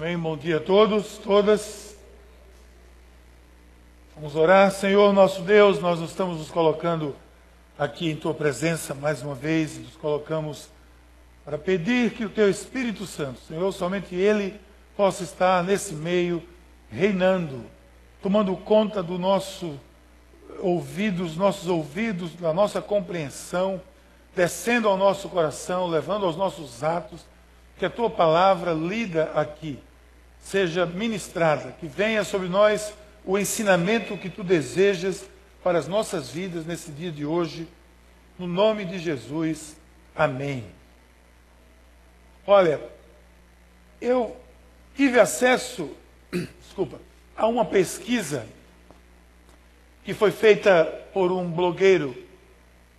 Amém. Bom dia a todos, todas. Vamos orar. Senhor, nosso Deus, nós estamos nos colocando aqui em tua presença mais uma vez e nos colocamos para pedir que o teu Espírito Santo, Senhor, somente ele possa estar nesse meio reinando, tomando conta do nosso ouvido, dos nossos ouvidos, da nossa compreensão, descendo ao nosso coração, levando aos nossos atos que a tua palavra lida aqui seja ministrada, que venha sobre nós o ensinamento que tu desejas para as nossas vidas nesse dia de hoje, no nome de Jesus. Amém. Olha, eu tive acesso, desculpa, a uma pesquisa que foi feita por um blogueiro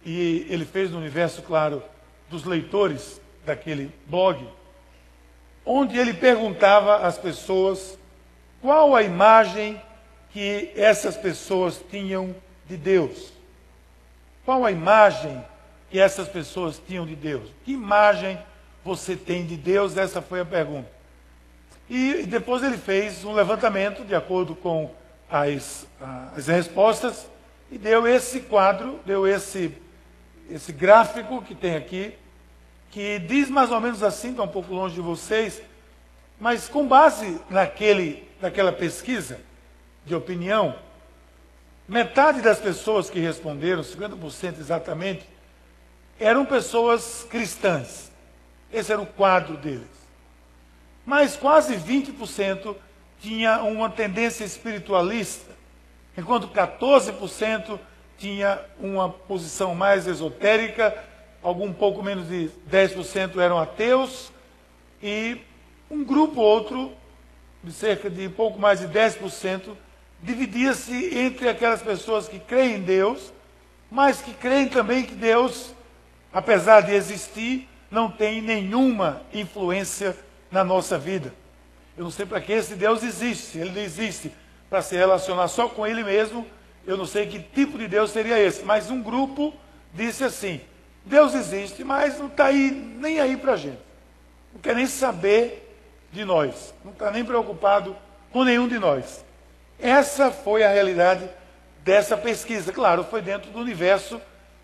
e ele fez no universo, claro, dos leitores daquele blog onde ele perguntava às pessoas qual a imagem que essas pessoas tinham de Deus. Qual a imagem que essas pessoas tinham de Deus? Que imagem você tem de Deus? Essa foi a pergunta. E depois ele fez um levantamento de acordo com as, as respostas e deu esse quadro, deu esse, esse gráfico que tem aqui, que diz mais ou menos assim, está um pouco longe de vocês, mas com base naquele, naquela pesquisa de opinião, metade das pessoas que responderam, 50% exatamente, eram pessoas cristãs. Esse era o quadro deles. Mas quase 20% tinha uma tendência espiritualista, enquanto 14% tinha uma posição mais esotérica algum pouco menos de 10% eram ateus, e um grupo outro, de cerca de pouco mais de 10%, dividia-se entre aquelas pessoas que creem em Deus, mas que creem também que Deus, apesar de existir, não tem nenhuma influência na nossa vida. Eu não sei para que esse Deus existe. Ele existe para se relacionar só com Ele mesmo. Eu não sei que tipo de Deus seria esse. Mas um grupo disse assim: Deus existe, mas não está aí, nem aí para a gente. Não quer nem saber de nós. Não está nem preocupado com nenhum de nós. Essa foi a realidade dessa pesquisa. Claro, foi dentro do universo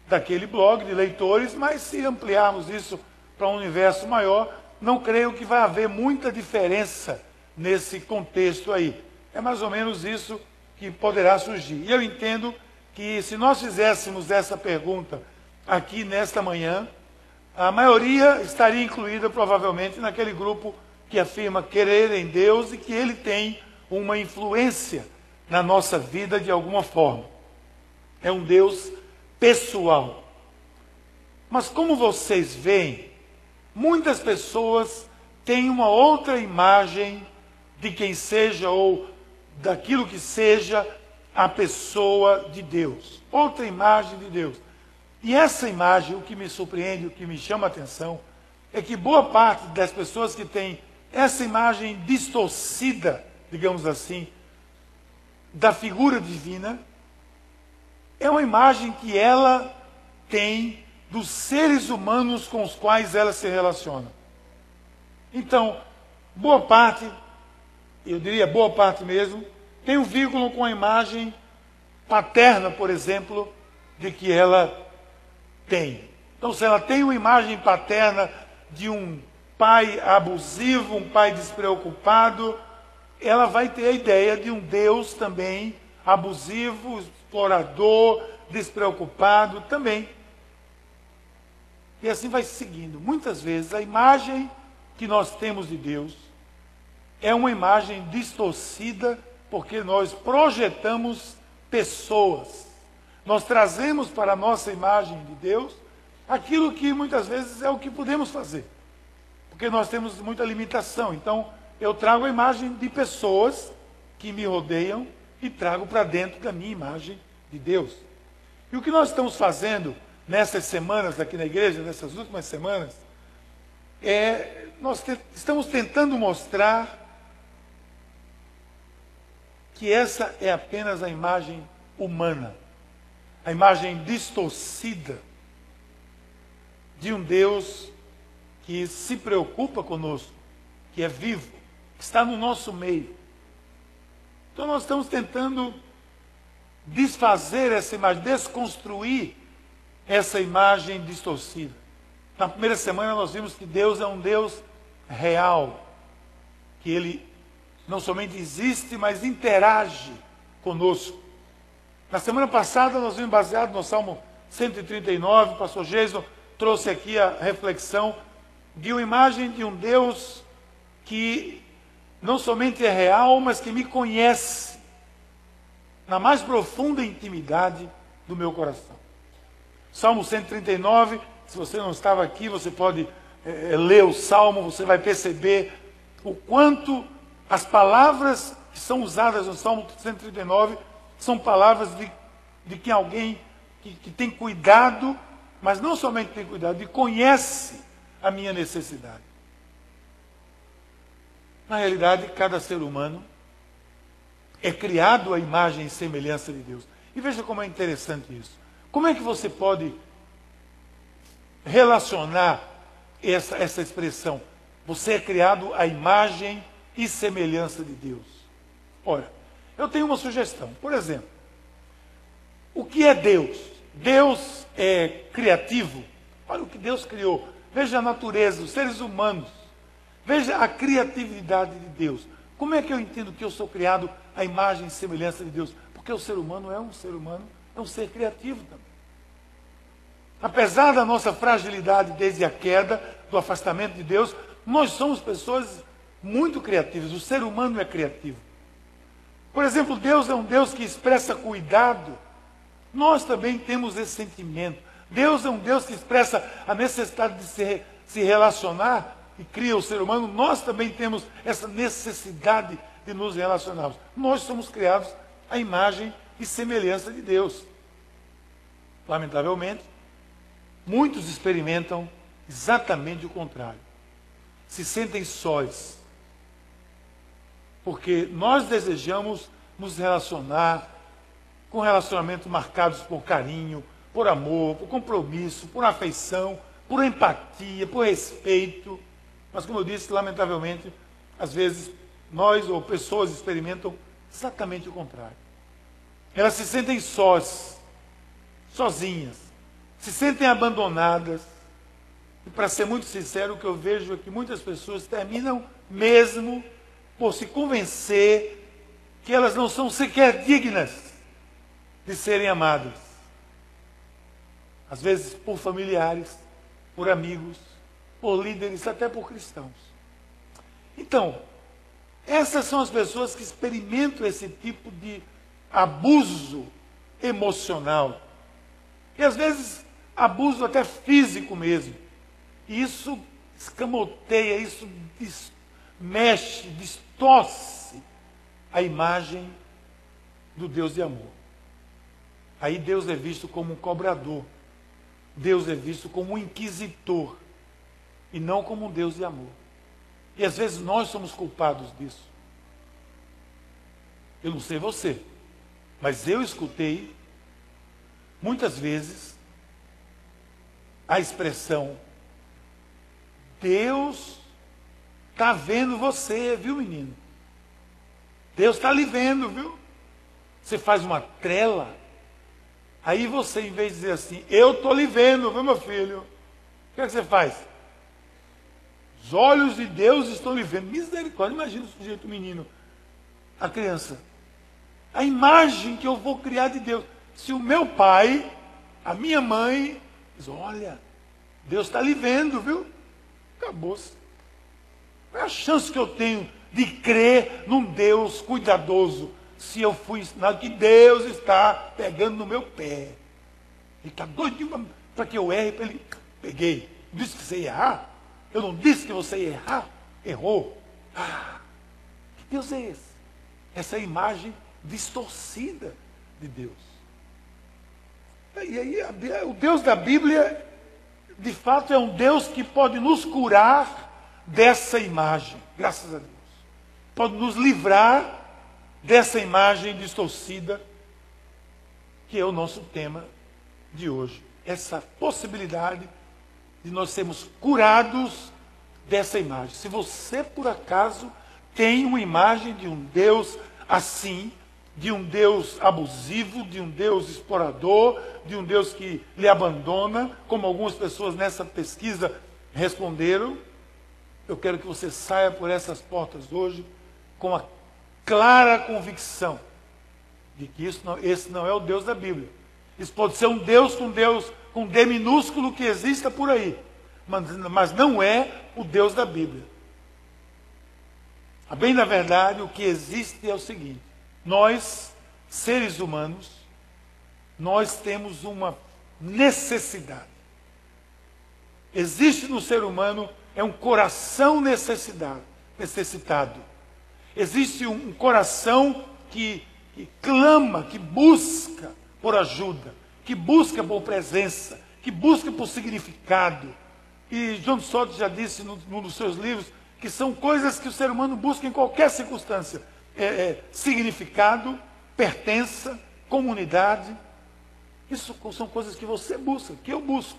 daquele blog de leitores, mas se ampliarmos isso para um universo maior, não creio que vai haver muita diferença nesse contexto aí. É mais ou menos isso que poderá surgir. E eu entendo que se nós fizéssemos essa pergunta aqui nesta manhã, a maioria estaria incluída provavelmente naquele grupo que afirma querer em Deus e que ele tem uma influência na nossa vida de alguma forma. É um Deus pessoal. Mas como vocês veem, muitas pessoas têm uma outra imagem de quem seja ou daquilo que seja a pessoa de Deus. Outra imagem de Deus. E essa imagem, o que me surpreende, o que me chama a atenção, é que boa parte das pessoas que têm essa imagem distorcida, digamos assim, da figura divina, é uma imagem que ela tem dos seres humanos com os quais ela se relaciona. Então, boa parte, eu diria boa parte mesmo, tem um vínculo com a imagem paterna, por exemplo, de que ela tem. Então, se ela tem uma imagem paterna de um pai abusivo, um pai despreocupado, ela vai ter a ideia de um Deus também abusivo, explorador, despreocupado também. E assim vai seguindo. Muitas vezes a imagem que nós temos de Deus é uma imagem distorcida porque nós projetamos pessoas nós trazemos para a nossa imagem de Deus aquilo que muitas vezes é o que podemos fazer. Porque nós temos muita limitação. Então, eu trago a imagem de pessoas que me rodeiam e trago para dentro da minha imagem de Deus. E o que nós estamos fazendo nessas semanas aqui na igreja, nessas últimas semanas, é nós te estamos tentando mostrar que essa é apenas a imagem humana a imagem distorcida de um Deus que se preocupa conosco, que é vivo, está no nosso meio. Então nós estamos tentando desfazer essa imagem, desconstruir essa imagem distorcida. Na primeira semana nós vimos que Deus é um Deus real, que Ele não somente existe, mas interage conosco. Na semana passada nós vimos baseado no Salmo 139, o pastor Jason trouxe aqui a reflexão de uma imagem de um Deus que não somente é real, mas que me conhece na mais profunda intimidade do meu coração. Salmo 139, se você não estava aqui, você pode é, ler o salmo, você vai perceber o quanto as palavras que são usadas no Salmo 139 são palavras de, de que alguém que, que tem cuidado, mas não somente tem cuidado, de conhece a minha necessidade. Na realidade, cada ser humano é criado à imagem e semelhança de Deus. E veja como é interessante isso. Como é que você pode relacionar essa, essa expressão? Você é criado à imagem e semelhança de Deus. Olha, eu tenho uma sugestão. Por exemplo, o que é Deus? Deus é criativo. Olha o que Deus criou. Veja a natureza, os seres humanos. Veja a criatividade de Deus. Como é que eu entendo que eu sou criado à imagem e semelhança de Deus? Porque o ser humano é um ser humano, é um ser criativo também. Apesar da nossa fragilidade desde a queda, do afastamento de Deus, nós somos pessoas muito criativas. O ser humano é criativo. Por exemplo, Deus é um Deus que expressa cuidado. Nós também temos esse sentimento. Deus é um Deus que expressa a necessidade de se, se relacionar e cria o ser humano. Nós também temos essa necessidade de nos relacionarmos. Nós somos criados à imagem e semelhança de Deus. Lamentavelmente, muitos experimentam exatamente o contrário. Se sentem sós, porque nós desejamos nos relacionar com relacionamentos marcados por carinho, por amor, por compromisso, por afeição, por empatia, por respeito. Mas, como eu disse, lamentavelmente, às vezes nós ou pessoas experimentam exatamente o contrário. Elas se sentem sós, sozinhas, se sentem abandonadas. E, para ser muito sincero, o que eu vejo é que muitas pessoas terminam mesmo por se convencer que elas não são sequer dignas de serem amadas. Às vezes por familiares, por amigos, por líderes, até por cristãos. Então, essas são as pessoas que experimentam esse tipo de abuso emocional. E às vezes abuso até físico mesmo. E isso escamoteia, isso mexe, distorce a imagem do Deus de amor. Aí Deus é visto como um cobrador. Deus é visto como um inquisitor. E não como um Deus de amor. E às vezes nós somos culpados disso. Eu não sei você, mas eu escutei muitas vezes a expressão Deus Está vendo você, viu, menino? Deus está lhe vendo, viu? Você faz uma trela. Aí você, em vez de dizer assim, eu estou lhe vendo, viu, meu filho? O que, é que você faz? Os olhos de Deus estão lhe vendo. Misericórdia, imagina o sujeito menino, a criança. A imagem que eu vou criar de Deus. Se o meu pai, a minha mãe, diz, olha, Deus está lhe vendo, viu? Acabou-se. Qual é a chance que eu tenho de crer num Deus cuidadoso se eu fui ensinado que Deus está pegando no meu pé? Ele está doidinho para que eu erre, para ele. Peguei. Disse que você ia errar? Eu não disse que você ia errar? Errou. Ah, que Deus é esse? Essa imagem distorcida de Deus. E aí, o Deus da Bíblia, de fato, é um Deus que pode nos curar dessa imagem, graças a Deus. Pode nos livrar dessa imagem distorcida, que é o nosso tema de hoje. Essa possibilidade de nós sermos curados dessa imagem. Se você, por acaso, tem uma imagem de um Deus assim, de um Deus abusivo, de um Deus explorador, de um Deus que lhe abandona, como algumas pessoas nessa pesquisa responderam. Eu quero que você saia por essas portas hoje com a clara convicção de que isso não, esse não é o Deus da Bíblia. Isso pode ser um Deus com Deus com D minúsculo que exista por aí, mas, mas não é o Deus da Bíblia. A bem da verdade, o que existe é o seguinte: nós, seres humanos, nós temos uma necessidade. Existe no ser humano é um coração necessidade, necessitado. Existe um coração que, que clama, que busca por ajuda, que busca por presença, que busca por significado. E John Stott já disse num, num dos seus livros que são coisas que o ser humano busca em qualquer circunstância: é, é, significado, pertença, comunidade. Isso são coisas que você busca, que eu busco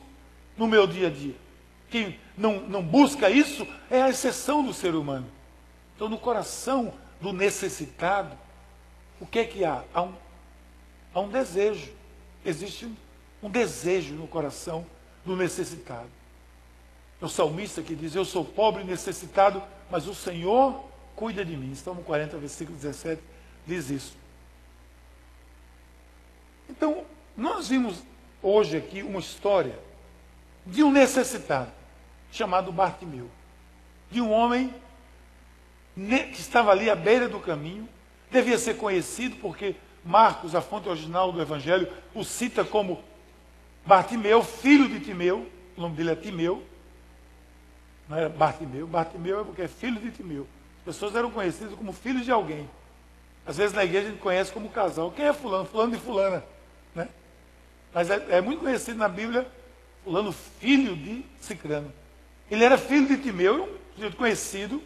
no meu dia a dia. Quem não, não busca isso é a exceção do ser humano. Então, no coração do necessitado, o que é que há? Há um, há um desejo. Existe um, um desejo no coração do necessitado. É o salmista que diz: Eu sou pobre e necessitado, mas o Senhor cuida de mim. Salmo 40, versículo 17 diz isso. Então, nós vimos hoje aqui uma história de um necessitado, chamado Bartimeu. De um homem que estava ali à beira do caminho, devia ser conhecido porque Marcos, a fonte original do Evangelho, o cita como Bartimeu, filho de Timeu, o nome dele é Timeu, não era Bartimeu. Bartimeu é porque é filho de Timeu. As pessoas eram conhecidas como filhos de alguém. Às vezes na igreja a gente conhece como casal. Quem é fulano? Fulano de fulana. Né? Mas é, é muito conhecido na Bíblia, fulano filho de Cicrano. Ele era filho de Timeu, um conhecido,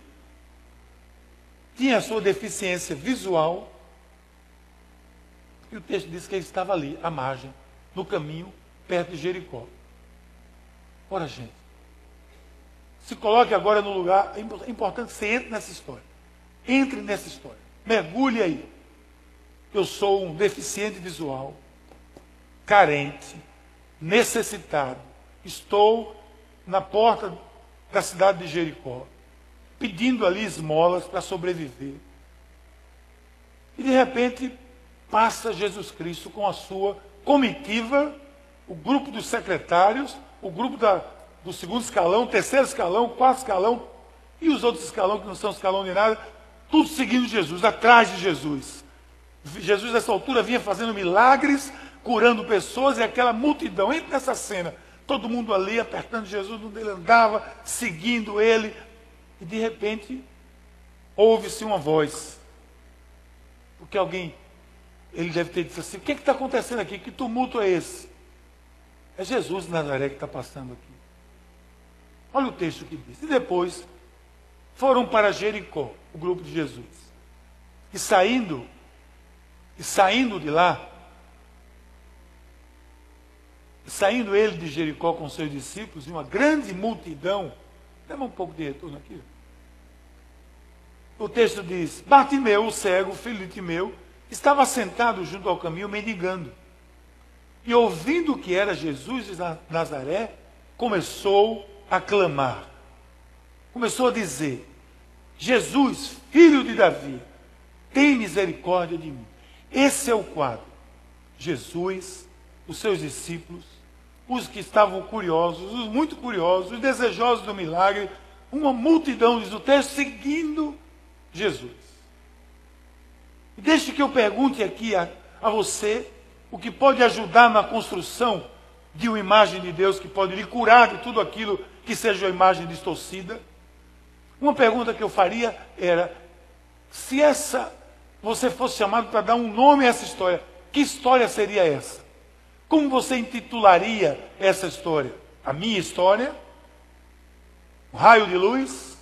tinha a sua deficiência visual, e o texto diz que ele estava ali, à margem, no caminho, perto de Jericó. Ora, gente, se coloque agora no lugar. É, é importante que você entre nessa história. Entre nessa história. Mergulhe aí. Eu sou um deficiente visual, carente, necessitado. Estou na porta da cidade de Jericó, pedindo ali esmolas para sobreviver. E de repente passa Jesus Cristo com a sua comitiva, o grupo dos secretários, o grupo da, do segundo escalão, terceiro escalão, quarto escalão, e os outros escalão que não são escalão de nada, tudo seguindo Jesus, atrás de Jesus. Jesus, nessa altura, vinha fazendo milagres, curando pessoas, e aquela multidão, entra nessa cena, todo mundo ali apertando Jesus, onde ele andava, seguindo ele, e de repente, ouve-se uma voz. Porque alguém, ele deve ter dito assim: o que é está acontecendo aqui? Que tumulto é esse? É Jesus de Nazaré que está passando aqui. Olha o texto que diz. E depois foram para Jericó, o grupo de Jesus. E saindo, e saindo de lá, saindo ele de Jericó com seus discípulos, e uma grande multidão, leva um pouco de retorno aqui. O texto diz: Bartimeu, o cego, filho de Timeu, estava sentado junto ao caminho mendigando. E ouvindo que era Jesus de Nazaré, começou a clamar. Começou a dizer: Jesus, filho de Davi, tem misericórdia de mim. Esse é o quadro. Jesus, os seus discípulos, os que estavam curiosos, os muito curiosos, os desejosos do milagre, uma multidão, diz o texto, seguindo Jesus. E deixe que eu pergunte aqui a, a você o que pode ajudar na construção de uma imagem de Deus que pode lhe curar de tudo aquilo que seja uma imagem distorcida. Uma pergunta que eu faria era: se essa você fosse chamado para dar um nome a essa história, que história seria essa? Como você intitularia essa história? A minha história? Um raio de luz?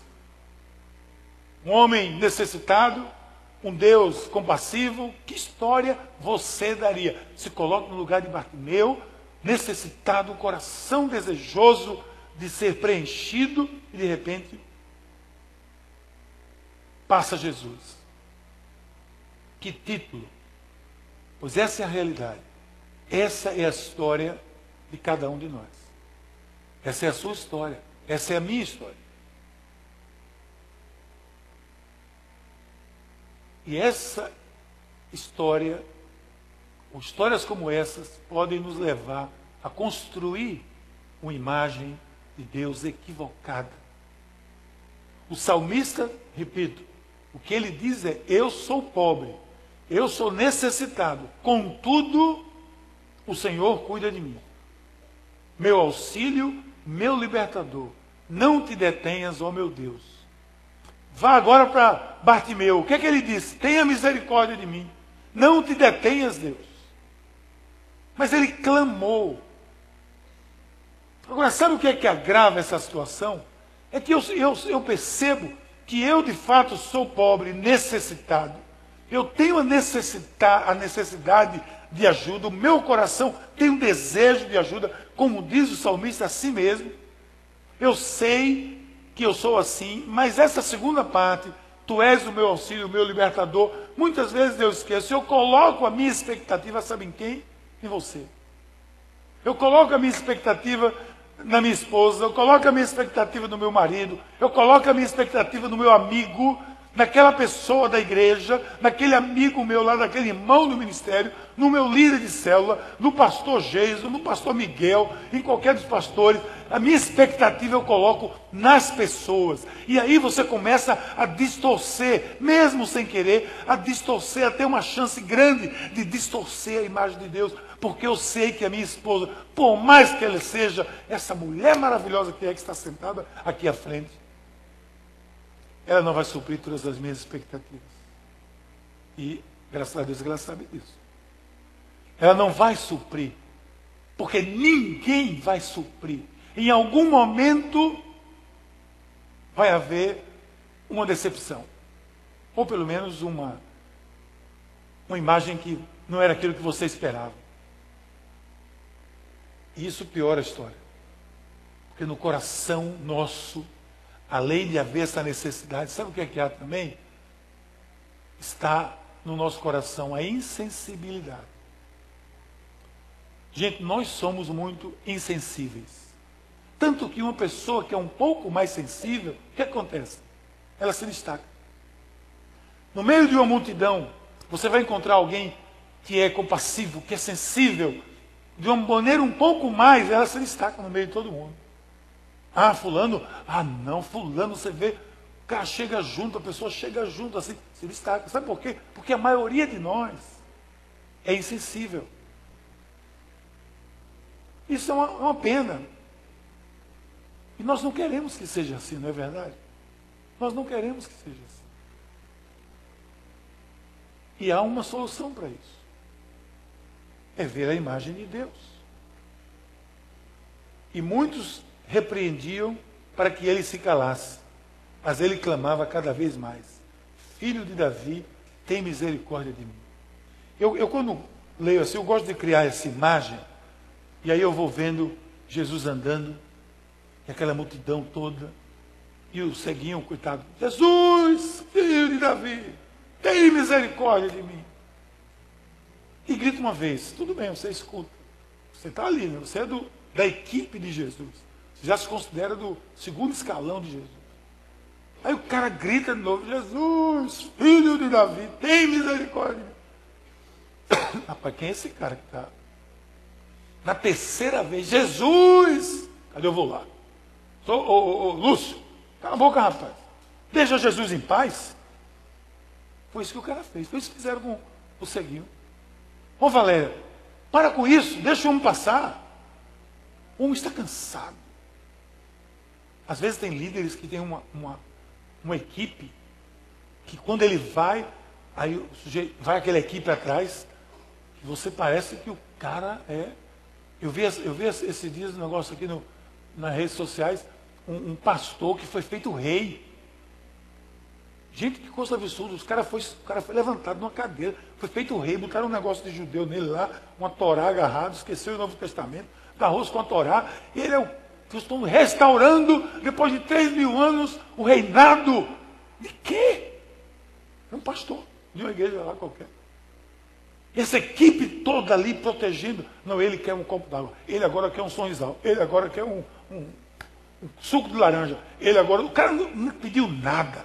Um homem necessitado? Um Deus compassivo? Que história você daria? Se coloque no lugar de Bartimeu, necessitado, coração desejoso de ser preenchido e de repente passa Jesus. Que título! Pois essa é a realidade. Essa é a história de cada um de nós. Essa é a sua história. Essa é a minha história. E essa história, ou histórias como essas, podem nos levar a construir uma imagem de Deus equivocada. O salmista, repito, o que ele diz é: Eu sou pobre, eu sou necessitado, contudo, o Senhor cuida de mim. Meu auxílio, meu libertador. Não te detenhas, ó meu Deus. Vá agora para Bartimeu. O que é que ele disse? Tenha misericórdia de mim. Não te detenhas, Deus. Mas ele clamou. Agora, sabe o que é que agrava essa situação? É que eu, eu, eu percebo que eu de fato sou pobre, necessitado. Eu tenho a, necessita, a necessidade de ajuda, o meu coração tem um desejo de ajuda, como diz o salmista a si mesmo. Eu sei que eu sou assim, mas essa segunda parte, tu és o meu auxílio, o meu libertador, muitas vezes eu esqueço. Eu coloco a minha expectativa, sabe em quem? Em você. Eu coloco a minha expectativa na minha esposa, eu coloco a minha expectativa no meu marido, eu coloco a minha expectativa no meu amigo, naquela pessoa da igreja, naquele amigo meu lá, naquele irmão do ministério, no meu líder de célula, no pastor Geiso, no pastor Miguel, em qualquer dos pastores. A minha expectativa eu coloco nas pessoas. E aí você começa a distorcer, mesmo sem querer, a distorcer, a ter uma chance grande de distorcer a imagem de Deus. Porque eu sei que a minha esposa, por mais que ela seja essa mulher maravilhosa que é que está sentada aqui à frente, ela não vai suprir todas as minhas expectativas. E, graças a Deus, ela sabe disso. Ela não vai suprir, porque ninguém vai suprir. Em algum momento vai haver uma decepção. Ou pelo menos uma, uma imagem que não era aquilo que você esperava. E isso piora a história. Porque no coração nosso além de haver essa necessidade, sabe o que é que há também? Está no nosso coração a insensibilidade. Gente, nós somos muito insensíveis. Tanto que uma pessoa que é um pouco mais sensível, o que acontece? Ela se destaca. No meio de uma multidão, você vai encontrar alguém que é compassivo, que é sensível, de uma maneira um pouco mais, ela se destaca no meio de todo mundo. Ah, fulano, ah não, fulano, você vê, o cara chega junto, a pessoa chega junto, assim, se destaca. Sabe por quê? Porque a maioria de nós é insensível. Isso é uma, uma pena. E nós não queremos que seja assim, não é verdade? Nós não queremos que seja assim. E há uma solução para isso. É ver a imagem de Deus. E muitos repreendiam para que ele se calasse. Mas ele clamava cada vez mais: Filho de Davi, tem misericórdia de mim. Eu, eu quando leio assim, eu gosto de criar essa imagem, e aí eu vou vendo Jesus andando, e aquela multidão toda, e o ceguinho, coitado, Jesus, filho de Davi, tem misericórdia de mim. E grita uma vez, tudo bem, você escuta. Você está ali, né? você é do, da equipe de Jesus já se considera do segundo escalão de Jesus. Aí o cara grita de novo: Jesus, filho de Davi, tem misericórdia. Rapaz, quem é esse cara que está? Na terceira vez, Jesus! Cadê eu vou lá? Ô, ô, ô, Lúcio, cala a boca, rapaz. Deixa Jesus em paz. Foi isso que o cara fez. Foi isso que fizeram com o ceguinho. Ô Valéria, para com isso, deixa o homem passar. O homem está cansado. Às vezes tem líderes que têm uma, uma, uma equipe que quando ele vai, aí o sujeito, vai aquela equipe atrás, que você parece que o cara é. Eu vi, eu vi esses dias um negócio aqui no, nas redes sociais, um, um, pastor que foi feito rei. Gente, que coisa absurda. Os cara foi, o cara foi levantado numa cadeira, foi feito rei, botaram um negócio de judeu nele lá, uma torá agarrado, esqueceu o Novo Testamento, agarrou-se com a torá. Ele é o que estão restaurando, depois de três mil anos, o reinado. De quê? pastor de uma igreja lá qualquer. Essa equipe toda ali protegendo. Não, ele quer um copo d'água. Ele agora quer um sonhizal. Ele agora quer um, um, um, suco de laranja. Ele agora. O cara não, não pediu nada.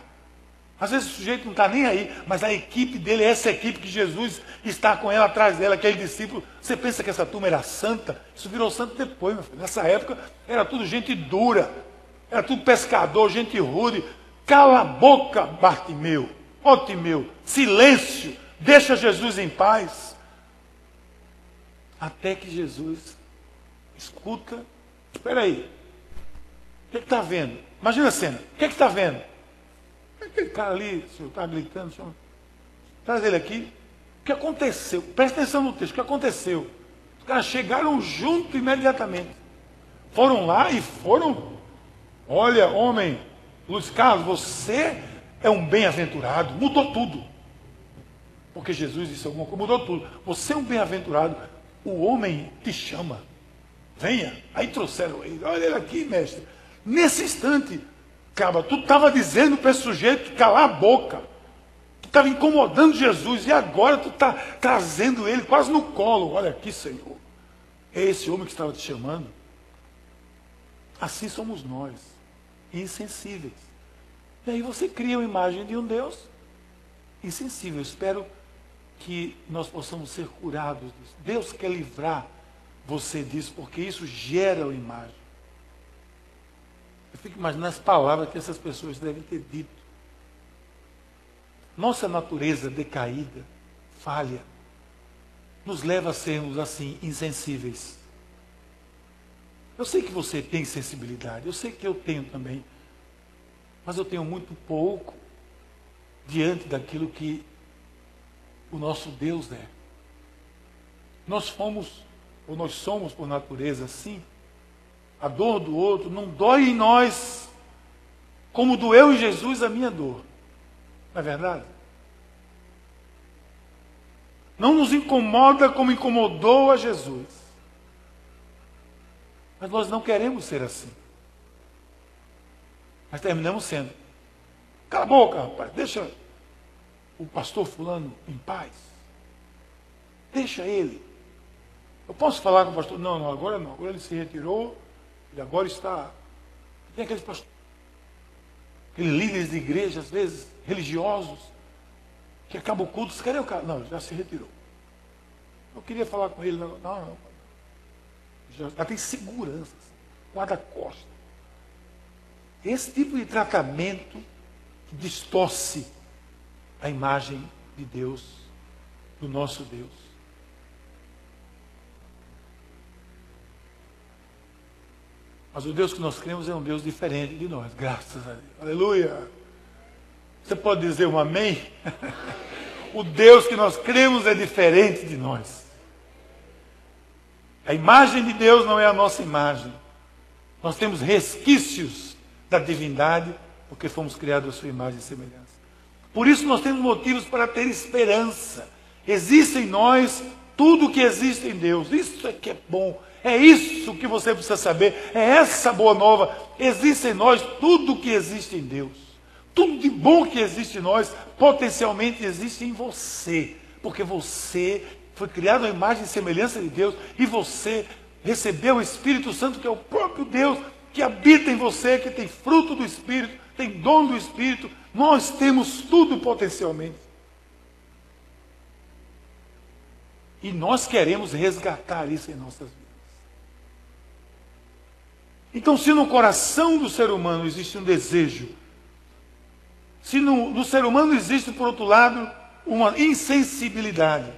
Às vezes o sujeito não está nem aí, mas a equipe dele é essa equipe que Jesus está com ela atrás dela, aquele discípulo. Você pensa que essa turma era santa? Isso virou santo depois, meu filho. Nessa época era tudo gente dura, era tudo pescador, gente rude. Cala a boca, Bartimeu, ó Timeu, silêncio, deixa Jesus em paz. Até que Jesus escuta, espera aí, o que está vendo? Imagina a cena, o que está vendo? Aquele cara ali, o senhor está gritando, senhor, traz ele aqui. O que aconteceu? Presta atenção no texto, o que aconteceu? Os caras chegaram junto imediatamente. Foram lá e foram. Olha, homem, Luiz Carlos, você é um bem-aventurado, mudou tudo. Porque Jesus disse alguma coisa, mudou tudo. Você é um bem-aventurado, o homem te chama. Venha. Aí trouxeram ele. Olha ele aqui, mestre. Nesse instante, Caba, tu estava dizendo para esse sujeito calar a boca. Tu estava incomodando Jesus e agora tu está trazendo ele quase no colo. Olha aqui, Senhor. É esse homem que estava te chamando. Assim somos nós, insensíveis. E aí você cria uma imagem de um Deus insensível. Eu espero que nós possamos ser curados disso. Deus quer livrar você disso, porque isso gera uma imagem. Fico imaginando as palavras que essas pessoas devem ter dito. Nossa natureza decaída, falha, nos leva a sermos assim, insensíveis. Eu sei que você tem sensibilidade, eu sei que eu tenho também, mas eu tenho muito pouco diante daquilo que o nosso Deus é. Nós fomos, ou nós somos por natureza assim, a dor do outro não dói em nós como doeu em Jesus a minha dor. Não é verdade? Não nos incomoda como incomodou a Jesus. Mas nós não queremos ser assim. Mas terminamos sendo. Cala a boca, rapaz. Deixa o pastor fulano em paz. Deixa ele. Eu posso falar com o pastor? Não, não, agora não. Agora ele se retirou. Ele agora está. Tem aqueles pastores, aqueles líderes de igreja, às vezes, religiosos, que acabam o culto, cadê o cara? Não, já se retirou. Eu queria falar com ele, não, não, não. Já, já tem segurança, guarda-costa. Esse tipo de tratamento que distorce a imagem de Deus, do nosso Deus. Mas o Deus que nós cremos é um Deus diferente de nós, graças a Deus. Aleluia. Você pode dizer um amém? o Deus que nós cremos é diferente de nós. A imagem de Deus não é a nossa imagem. Nós temos resquícios da divindade, porque fomos criados à sua imagem e semelhança. Por isso nós temos motivos para ter esperança. Existe em nós tudo o que existe em Deus. Isso é que é bom. É isso que você precisa saber. É essa boa nova. Existe em nós tudo que existe em Deus. Tudo de bom que existe em nós, potencialmente existe em você. Porque você foi criado à imagem e semelhança de Deus. E você recebeu o Espírito Santo, que é o próprio Deus, que habita em você, que tem fruto do Espírito, tem dom do Espírito. Nós temos tudo potencialmente. E nós queremos resgatar isso em nossas vidas. Então, se no coração do ser humano existe um desejo, se no, no ser humano existe, por outro lado, uma insensibilidade,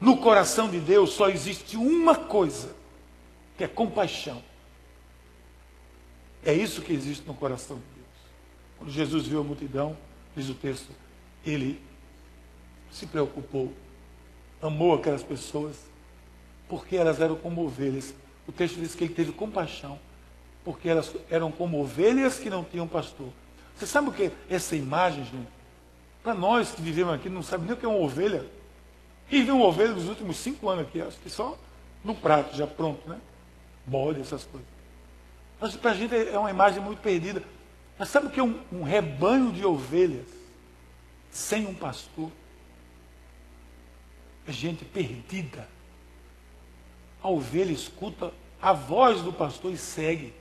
no coração de Deus só existe uma coisa, que é compaixão. É isso que existe no coração de Deus. Quando Jesus viu a multidão, diz o texto, ele se preocupou, amou aquelas pessoas, porque elas eram como ovelhas. O texto diz que ele teve compaixão porque elas eram como ovelhas que não tinham pastor. Você sabe o que é essa imagem, gente? Para nós que vivemos aqui, não sabe nem o que é uma ovelha. Quem viu uma ovelha nos últimos cinco anos aqui? Acho que só no prato, já pronto, né? Bode, essas coisas. Mas para a gente é uma imagem muito perdida. Mas sabe o que é um, um rebanho de ovelhas? sem um pastor é gente perdida. A ovelha escuta a voz do pastor e segue.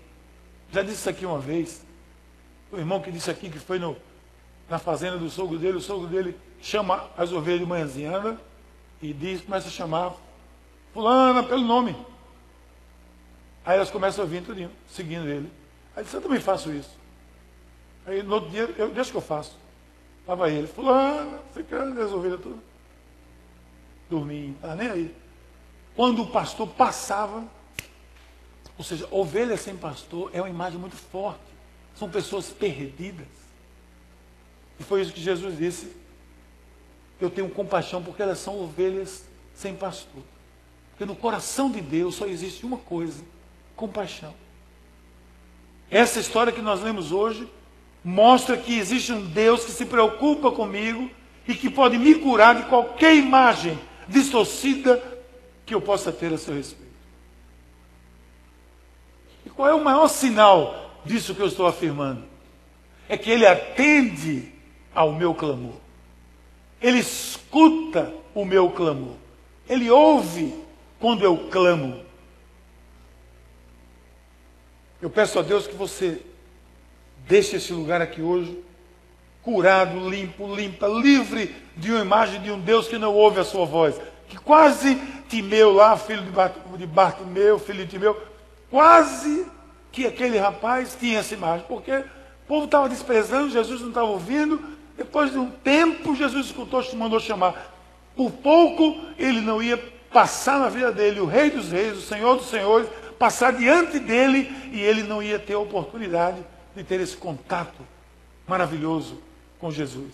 Já disse isso aqui uma vez. O irmão que disse aqui que foi no, na fazenda do sogro dele, o sogro dele chama as ovelhas de manhãzinha, anda, e diz, começa a chamar fulana pelo nome. Aí elas começam a ouvir tudinho, seguindo ele. Aí disse, eu também faço isso. Aí no outro dia, eu, deixa que eu faço. Vai ele, fulana, quer as ovelhas tudo? Dormir, tá nem aí. Quando o pastor passava, ou seja, ovelha sem pastor é uma imagem muito forte. São pessoas perdidas. E foi isso que Jesus disse. Eu tenho compaixão porque elas são ovelhas sem pastor. Porque no coração de Deus só existe uma coisa: compaixão. Essa história que nós lemos hoje mostra que existe um Deus que se preocupa comigo e que pode me curar de qualquer imagem distorcida que eu possa ter a seu respeito. Qual é o maior sinal disso que eu estou afirmando? É que ele atende ao meu clamor. Ele escuta o meu clamor. Ele ouve quando eu clamo. Eu peço a Deus que você deixe esse lugar aqui hoje curado, limpo, limpa, livre de uma imagem de um Deus que não ouve a sua voz. Que quase Timeu lá, filho de Bartimeu, filho de Timeu, quase que aquele rapaz tinha essa imagem, porque o povo estava desprezando, Jesus não estava ouvindo. Depois de um tempo, Jesus escutou, mandou chamar. Por pouco ele não ia passar na vida dele, o Rei dos Reis, o Senhor dos Senhores, passar diante dele e ele não ia ter a oportunidade de ter esse contato maravilhoso com Jesus.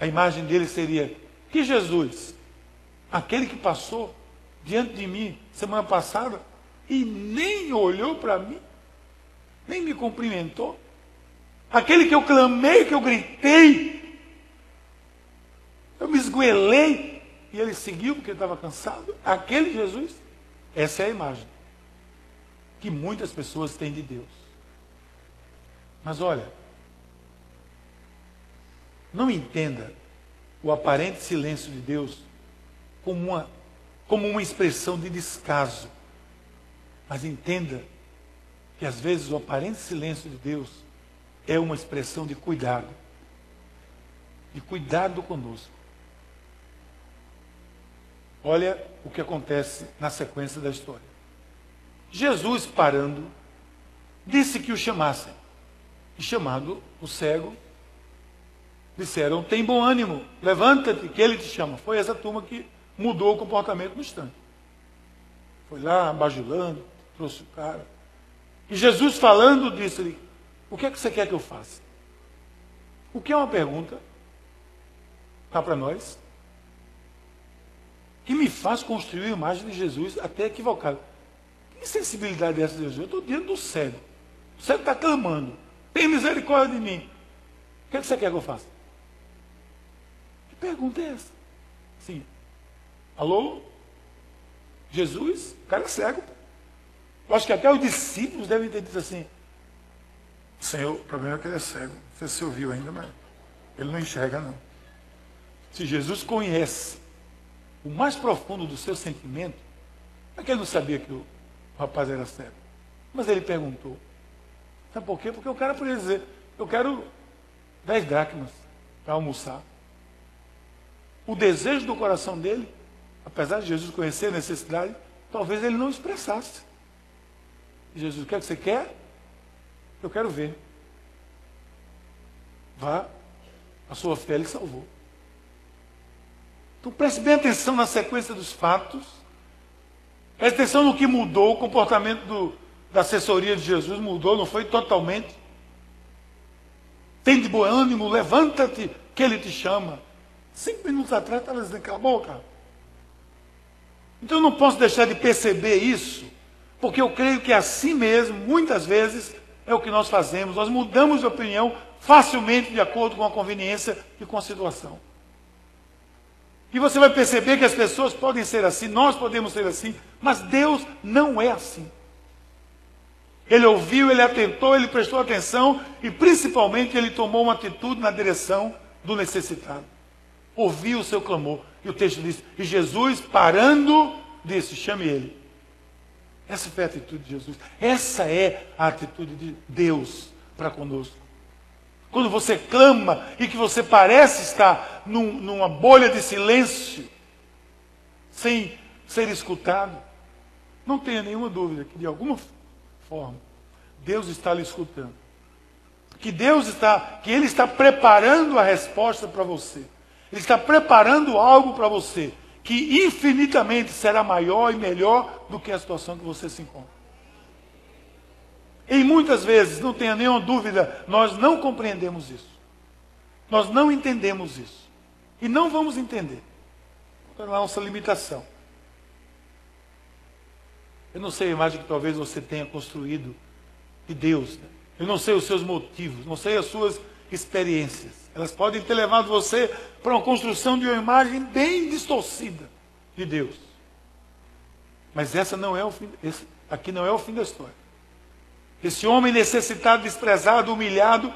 A imagem dele seria que Jesus, aquele que passou diante de mim semana passada e nem olhou para mim, nem me cumprimentou, aquele que eu clamei, que eu gritei, eu me esgoelei e ele seguiu porque estava cansado. Aquele Jesus, essa é a imagem que muitas pessoas têm de Deus. Mas olha, não entenda o aparente silêncio de Deus como uma, como uma expressão de descaso. Mas entenda que às vezes o aparente silêncio de Deus é uma expressão de cuidado. De cuidado conosco. Olha o que acontece na sequência da história. Jesus, parando, disse que o chamassem. E chamando o cego, disseram: Tem bom ânimo, levanta-te, que ele te chama. Foi essa turma que mudou o comportamento no instante. Foi lá, bajulando, trouxe o cara. E Jesus falando, disse-lhe: O que é que você quer que eu faça? O que é uma pergunta? Está para nós? Que me faz construir a imagem de Jesus até equivocada. Que sensibilidade é essa de Jesus? Eu estou diante do cego. O cego está clamando. Tem misericórdia de mim. O que, é que você quer que eu faça? Que pergunta é essa? Sim. Alô? Jesus? O cara é cego. Eu acho que até os discípulos devem ter dito assim. Senhor, o problema é que ele é cego. Não sei se você ouviu ainda, mas ele não enxerga, não. Se Jesus conhece o mais profundo do seu sentimento, é que ele não sabia que o rapaz era cego. Mas ele perguntou. Sabe por quê? Porque o cara podia dizer, eu quero dez dracmas para almoçar. O desejo do coração dele, apesar de Jesus conhecer a necessidade, talvez ele não expressasse. Jesus, o que, é que você quer? Eu quero ver. Vá, a sua fé lhe salvou. Então preste bem atenção na sequência dos fatos. Preste atenção no que mudou o comportamento do, da assessoria de Jesus mudou, não foi totalmente. Tem de bom ânimo, levanta-te, que ele te chama. Cinco minutos atrás estava dizendo, cala a boca. Então eu não posso deixar de perceber isso, porque eu creio que assim mesmo, muitas vezes, é o que nós fazemos. Nós mudamos de opinião facilmente de acordo com a conveniência e com a situação. E você vai perceber que as pessoas podem ser assim, nós podemos ser assim, mas Deus não é assim. Ele ouviu, ele atentou, ele prestou atenção e principalmente ele tomou uma atitude na direção do necessitado. Ouviu o seu clamor. E o texto diz: E Jesus, parando, disse: Chame ele. Essa foi a atitude de Jesus. Essa é a atitude de Deus para conosco. Quando você clama e que você parece estar num, numa bolha de silêncio, sem ser escutado, não tenha nenhuma dúvida que de alguma forma Deus está lhe escutando. Que Deus está, que Ele está preparando a resposta para você. Ele está preparando algo para você que infinitamente será maior e melhor do que a situação que você se encontra. E muitas vezes, não tenha nenhuma dúvida, nós não compreendemos isso. Nós não entendemos isso. E não vamos entender. É a nossa limitação. Eu não sei a imagem que talvez você tenha construído de Deus. Né? Eu não sei os seus motivos, não sei as suas experiências. Elas podem ter levado você para uma construção de uma imagem bem distorcida de Deus. Mas essa não é o fim, esse, aqui não é o fim da história. Esse homem necessitado, desprezado, humilhado,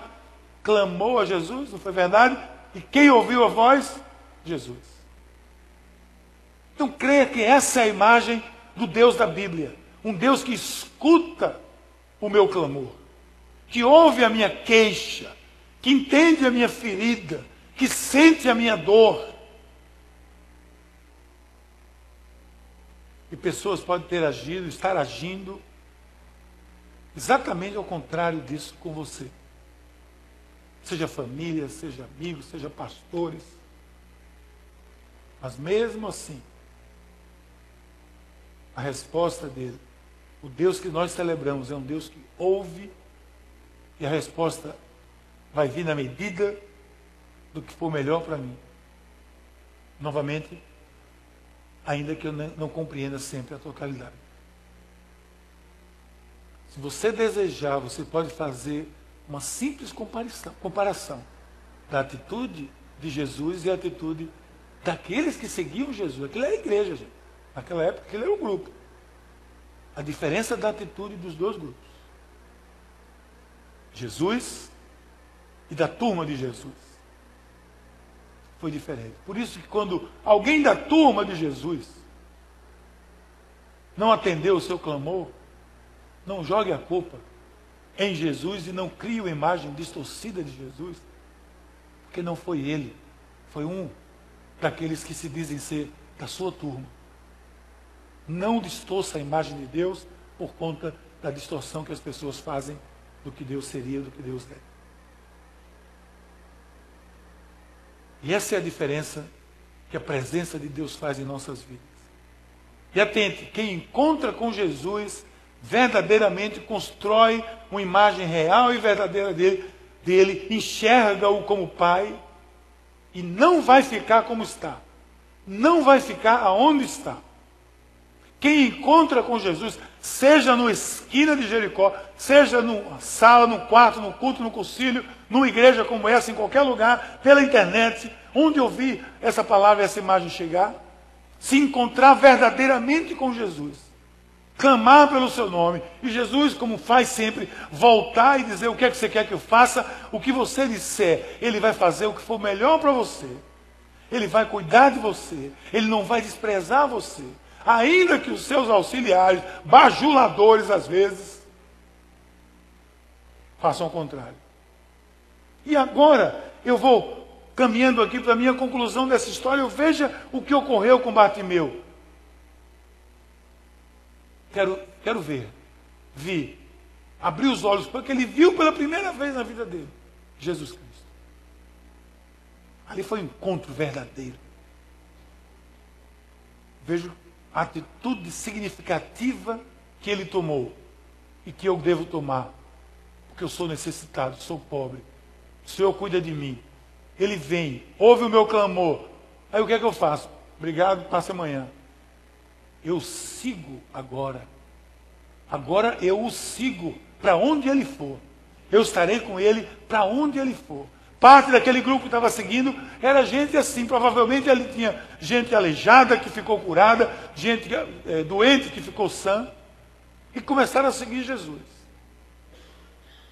clamou a Jesus, não foi verdade? E quem ouviu a voz? Jesus. Então creia que essa é a imagem do Deus da Bíblia. Um Deus que escuta o meu clamor, que ouve a minha queixa, que entende a minha ferida, que sente a minha dor. E pessoas podem ter agido, estar agindo exatamente ao contrário disso com você. Seja família, seja amigos, seja pastores. Mas mesmo assim, a resposta dele, o Deus que nós celebramos é um Deus que ouve e a resposta vai vir na medida do que for melhor para mim. Novamente, ainda que eu não compreenda sempre a totalidade. Se você desejar, você pode fazer uma simples comparação, comparação da atitude de Jesus e a atitude daqueles que seguiam Jesus. Aquilo era a igreja, gente. Naquela época, aquilo era o grupo. A diferença da atitude dos dois grupos. Jesus e da turma de Jesus. Foi diferente. Por isso que quando alguém da turma de Jesus não atendeu o seu clamor, não jogue a culpa em Jesus e não crie uma imagem distorcida de Jesus, porque não foi ele, foi um daqueles que se dizem ser da sua turma. Não distorça a imagem de Deus por conta da distorção que as pessoas fazem do que Deus seria, do que Deus é. E essa é a diferença que a presença de Deus faz em nossas vidas. E atente, quem encontra com Jesus verdadeiramente constrói uma imagem real e verdadeira dele, dele enxerga-o como Pai e não vai ficar como está. Não vai ficar aonde está. Quem encontra com Jesus, seja na esquina de Jericó, seja numa sala, num quarto, no culto, no concílio, numa igreja como essa, em qualquer lugar, pela internet, onde ouvir essa palavra, essa imagem chegar, se encontrar verdadeiramente com Jesus, clamar pelo seu nome, e Jesus, como faz sempre, voltar e dizer o que é que você quer que eu faça, o que você disser, ele vai fazer o que for melhor para você. Ele vai cuidar de você, ele não vai desprezar você ainda que os seus auxiliares, bajuladores às vezes, façam o contrário. E agora eu vou caminhando aqui para a minha conclusão dessa história. Veja o que ocorreu com Bartimeu. Quero, quero ver. Vi. Abri os olhos, porque ele viu pela primeira vez na vida dele Jesus Cristo. Ali foi um encontro verdadeiro. Vejo atitude significativa que ele tomou e que eu devo tomar, porque eu sou necessitado, sou pobre. O Senhor cuida de mim. Ele vem, ouve o meu clamor. Aí o que é que eu faço? Obrigado, passe amanhã. Eu sigo agora. Agora eu o sigo para onde ele for. Eu estarei com ele para onde ele for. Parte daquele grupo que estava seguindo era gente assim, provavelmente ele tinha gente aleijada que ficou curada, gente é, doente que ficou sã, e começaram a seguir Jesus.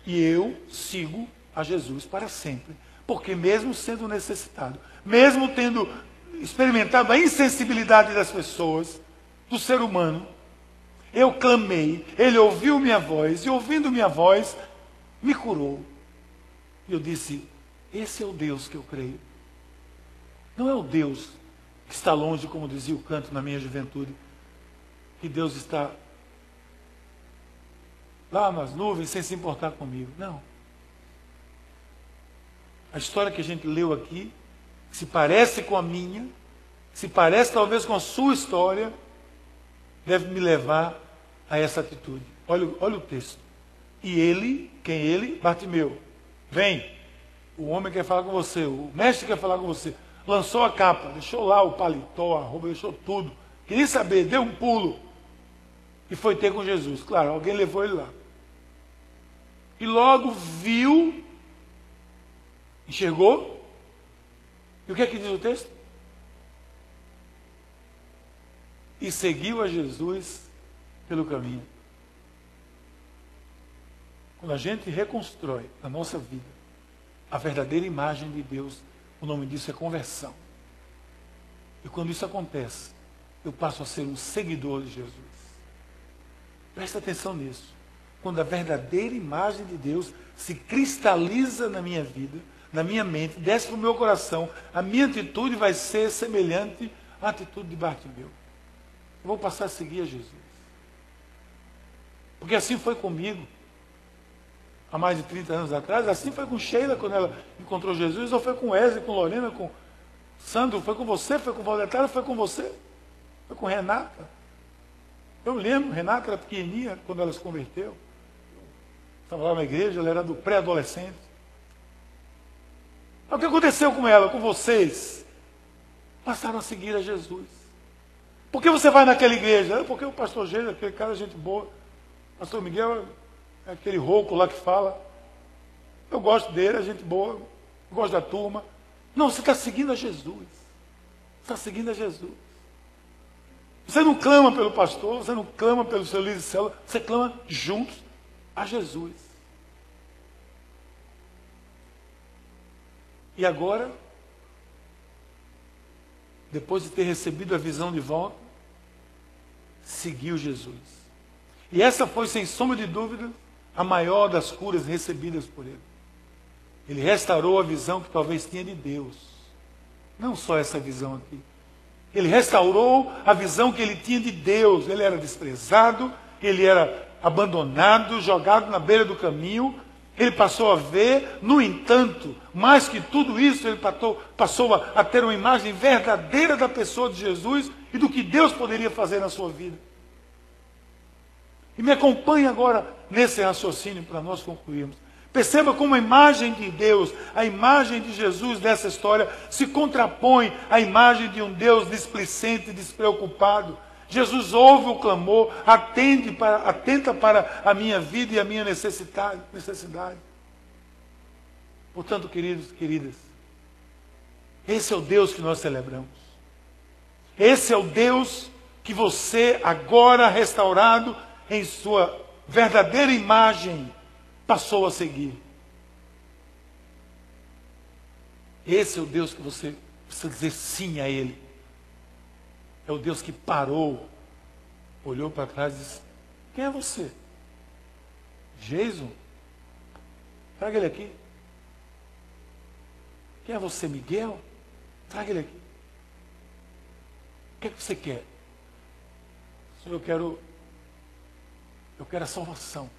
E eu sigo a Jesus para sempre. Porque mesmo sendo necessitado, mesmo tendo experimentado a insensibilidade das pessoas, do ser humano, eu clamei, ele ouviu minha voz, e ouvindo minha voz, me curou. E eu disse: Esse é o Deus que eu creio. Não é o Deus que está longe, como dizia o canto na minha juventude, que Deus está lá nas nuvens sem se importar comigo. Não. A história que a gente leu aqui se parece com a minha, se parece talvez com a sua história, deve me levar a essa atitude. Olha, olha o texto. E ele, quem ele? Bartimeu. Vem. O homem quer falar com você, o mestre quer falar com você. Lançou a capa, deixou lá o paletó, a roupa, deixou tudo. Queria saber, deu um pulo. E foi ter com Jesus. Claro, alguém levou ele lá. E logo viu, enxergou. E o que é que diz o texto? E seguiu a Jesus pelo caminho. Quando a gente reconstrói na nossa vida a verdadeira imagem de Deus, o nome disso é conversão. E quando isso acontece, eu passo a ser um seguidor de Jesus. Presta atenção nisso. Quando a verdadeira imagem de Deus se cristaliza na minha vida, na minha mente, desce para o meu coração, a minha atitude vai ser semelhante à atitude de Bartimeu. Eu vou passar a seguir a Jesus. Porque assim foi comigo. Há mais de 30 anos atrás, assim foi com Sheila quando ela encontrou Jesus, ou foi com Wesley, com Lorena, com Sandro, foi com você, foi com Valdetário, foi com você, foi com Renata. Eu lembro, Renata era pequenininha quando ela se converteu. Estava lá na igreja, ela era do pré-adolescente. O que aconteceu com ela, com vocês? Passaram a seguir a Jesus. Por que você vai naquela igreja? Porque o pastor Gênero, aquele cara, é gente boa. Pastor Miguel é aquele rouco lá que fala. Eu gosto dele, é gente boa. Gosto da turma. Não, você está seguindo a Jesus. Está seguindo a Jesus. Você não clama pelo pastor, você não clama pelo seu líder de célula, você clama juntos a Jesus. E agora, depois de ter recebido a visão de volta, seguiu Jesus. E essa foi, sem sombra de dúvida, a maior das curas recebidas por ele. Ele restaurou a visão que talvez tinha de Deus. Não só essa visão aqui. Ele restaurou a visão que ele tinha de Deus. Ele era desprezado, ele era abandonado, jogado na beira do caminho. Ele passou a ver, no entanto, mais que tudo isso, ele passou, a ter uma imagem verdadeira da pessoa de Jesus e do que Deus poderia fazer na sua vida. E me acompanhe agora nesse raciocínio para nós concluirmos. Perceba como a imagem de Deus, a imagem de Jesus dessa história se contrapõe à imagem de um Deus displicente, despreocupado. Jesus ouve o clamor, atende para, atenta para a minha vida e a minha necessidade. necessidade. Portanto, queridos e queridas, esse é o Deus que nós celebramos. Esse é o Deus que você, agora restaurado, em sua verdadeira imagem, passou a seguir. Esse é o Deus que você precisa dizer sim a Ele. É o Deus que parou, olhou para trás e disse: Quem é você? Jason? Traga ele aqui. Quem é você, Miguel? Traga ele aqui. O que é que você quer? Senhor, eu quero eu quero a salvação.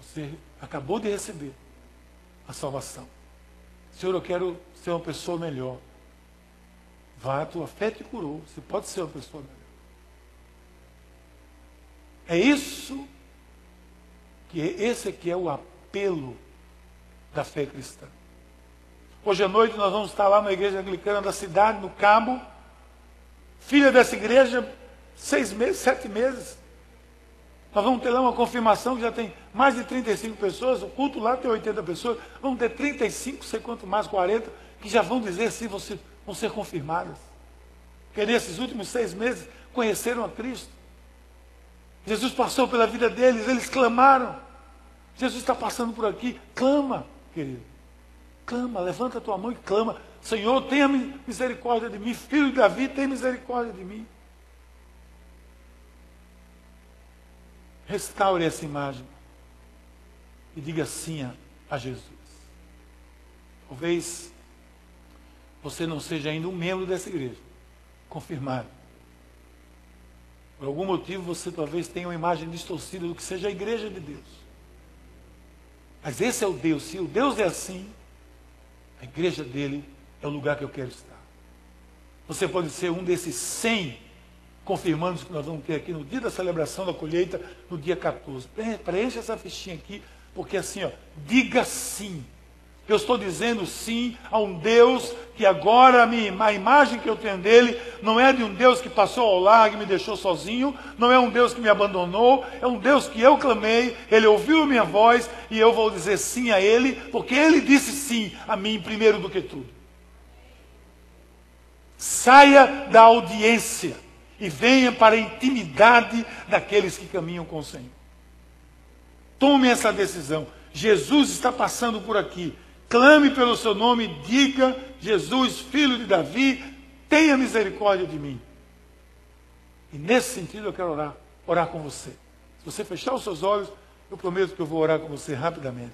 Você acabou de receber a salvação. Senhor, eu quero ser uma pessoa melhor. Vá, a tua fé te curou. Você pode ser uma pessoa melhor. É isso que esse aqui é o apelo da fé cristã. Hoje à noite nós vamos estar lá na igreja anglicana da cidade, no Cabo. Filha dessa igreja, seis meses, sete meses. Nós vamos ter lá uma confirmação que já tem mais de 35 pessoas, o culto lá tem 80 pessoas, vamos ter 35, sei quanto mais, 40, que já vão dizer se vão ser, vão ser confirmadas. Que nesses últimos seis meses conheceram a Cristo. Jesus passou pela vida deles, eles clamaram. Jesus está passando por aqui. Clama, querido. Clama, levanta a tua mão e clama. Senhor, tenha misericórdia de mim. Filho de Davi, tenha misericórdia de mim. Restaure essa imagem. E diga sim a, Jesus. Talvez você não seja ainda um membro dessa igreja. Confirmado. Por algum motivo você talvez tenha uma imagem distorcida do que seja a igreja de Deus. Mas esse é o Deus. Se o Deus é assim, a igreja dele é o lugar que eu quero estar. Você pode ser um desses 100 confirmandos que nós vamos ter aqui no dia da celebração da colheita, no dia 14. Preencha essa fichinha aqui, porque assim, ó, diga sim eu estou dizendo sim a um Deus que agora a, a imagem que eu tenho dele não é de um Deus que passou ao largo e me deixou sozinho, não é um Deus que me abandonou, é um Deus que eu clamei, ele ouviu minha voz e eu vou dizer sim a ele, porque ele disse sim a mim primeiro do que tudo. Saia da audiência e venha para a intimidade daqueles que caminham com o Senhor. Tome essa decisão. Jesus está passando por aqui clame pelo seu nome, diga: Jesus, filho de Davi, tenha misericórdia de mim. E nesse sentido eu quero orar, orar com você. Se você fechar os seus olhos, eu prometo que eu vou orar com você rapidamente.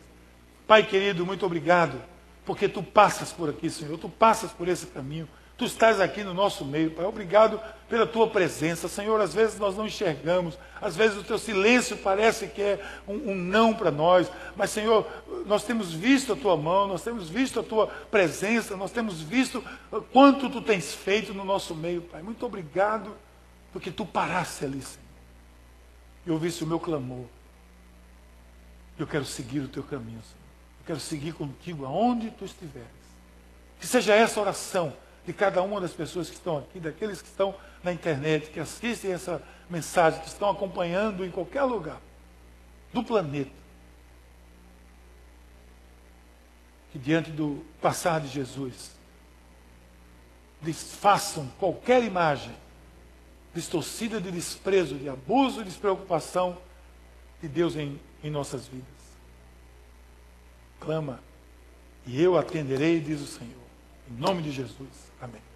Pai querido, muito obrigado, porque tu passas por aqui, Senhor, tu passas por esse caminho. Tu estás aqui no nosso meio, Pai. Obrigado pela tua presença. Senhor, às vezes nós não enxergamos, às vezes o teu silêncio parece que é um, um não para nós, mas, Senhor, nós temos visto a tua mão, nós temos visto a tua presença, nós temos visto quanto tu tens feito no nosso meio, Pai. Muito obrigado, porque tu paraste ali, Senhor, e ouviste o meu clamor. Eu quero seguir o teu caminho, Senhor. Eu quero seguir contigo aonde tu estiveres. Que seja essa oração de cada uma das pessoas que estão aqui, daqueles que estão na internet, que assistem essa mensagem, que estão acompanhando em qualquer lugar do planeta. Que diante do passar de Jesus, desfaçam qualquer imagem distorcida de desprezo, de abuso, de despreocupação de Deus em, em nossas vidas. Clama, e eu atenderei, diz o Senhor. Em nome de Jesus. Amém.